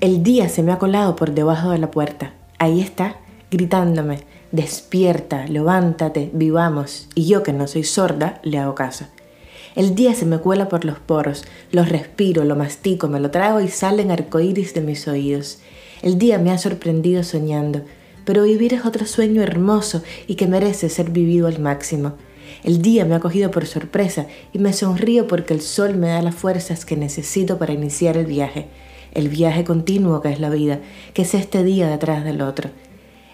El día se me ha colado por debajo de la puerta. Ahí está, gritándome, despierta, levántate, vivamos. Y yo que no soy sorda, le hago caso. El día se me cuela por los poros, los respiro, lo mastico, me lo trago y salen arcoíris de mis oídos. El día me ha sorprendido soñando, pero vivir es otro sueño hermoso y que merece ser vivido al máximo. El día me ha cogido por sorpresa y me sonrío porque el sol me da las fuerzas que necesito para iniciar el viaje, el viaje continuo que es la vida, que es este día detrás del otro.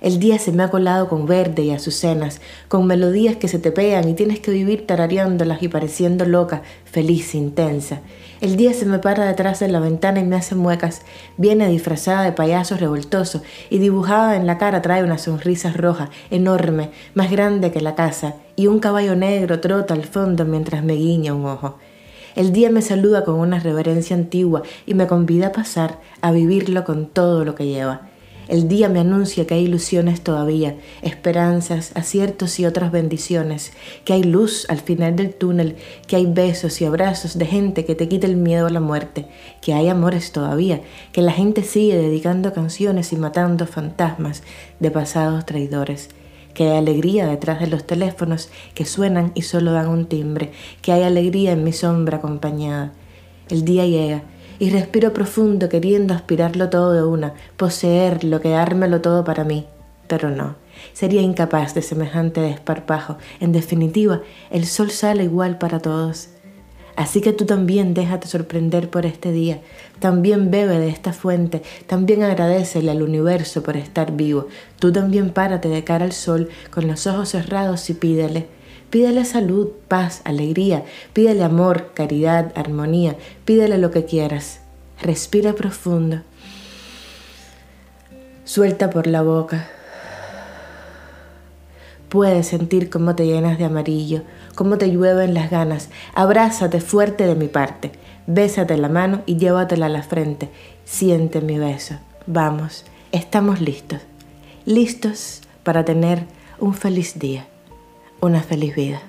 El día se me ha colado con verde y azucenas, con melodías que se te pegan y tienes que vivir tarareándolas y pareciendo loca, feliz, intensa. El día se me para detrás de la ventana y me hace muecas. Viene disfrazada de payaso revoltoso y dibujada en la cara trae una sonrisa roja, enorme, más grande que la casa, y un caballo negro trota al fondo mientras me guiña un ojo. El día me saluda con una reverencia antigua y me convida a pasar, a vivirlo con todo lo que lleva. El día me anuncia que hay ilusiones todavía, esperanzas, aciertos y otras bendiciones, que hay luz al final del túnel, que hay besos y abrazos de gente que te quita el miedo a la muerte, que hay amores todavía, que la gente sigue dedicando canciones y matando fantasmas de pasados traidores que hay alegría detrás de los teléfonos que suenan y solo dan un timbre, que hay alegría en mi sombra acompañada. El día llega y respiro profundo queriendo aspirarlo todo de una, poseerlo, quedármelo todo para mí. Pero no, sería incapaz de semejante desparpajo. En definitiva, el sol sale igual para todos. Así que tú también déjate sorprender por este día, también bebe de esta fuente, también agradecele al universo por estar vivo, tú también párate de cara al sol con los ojos cerrados y pídele, Pídele salud, paz, alegría, pídele amor, caridad, armonía, pídele lo que quieras. Respira profundo. Suelta por la boca. Puedes sentir cómo te llenas de amarillo, cómo te llueven las ganas. Abrázate fuerte de mi parte. Bésate la mano y llévatela a la frente. Siente mi beso. Vamos, estamos listos. Listos para tener un feliz día una feliz vida.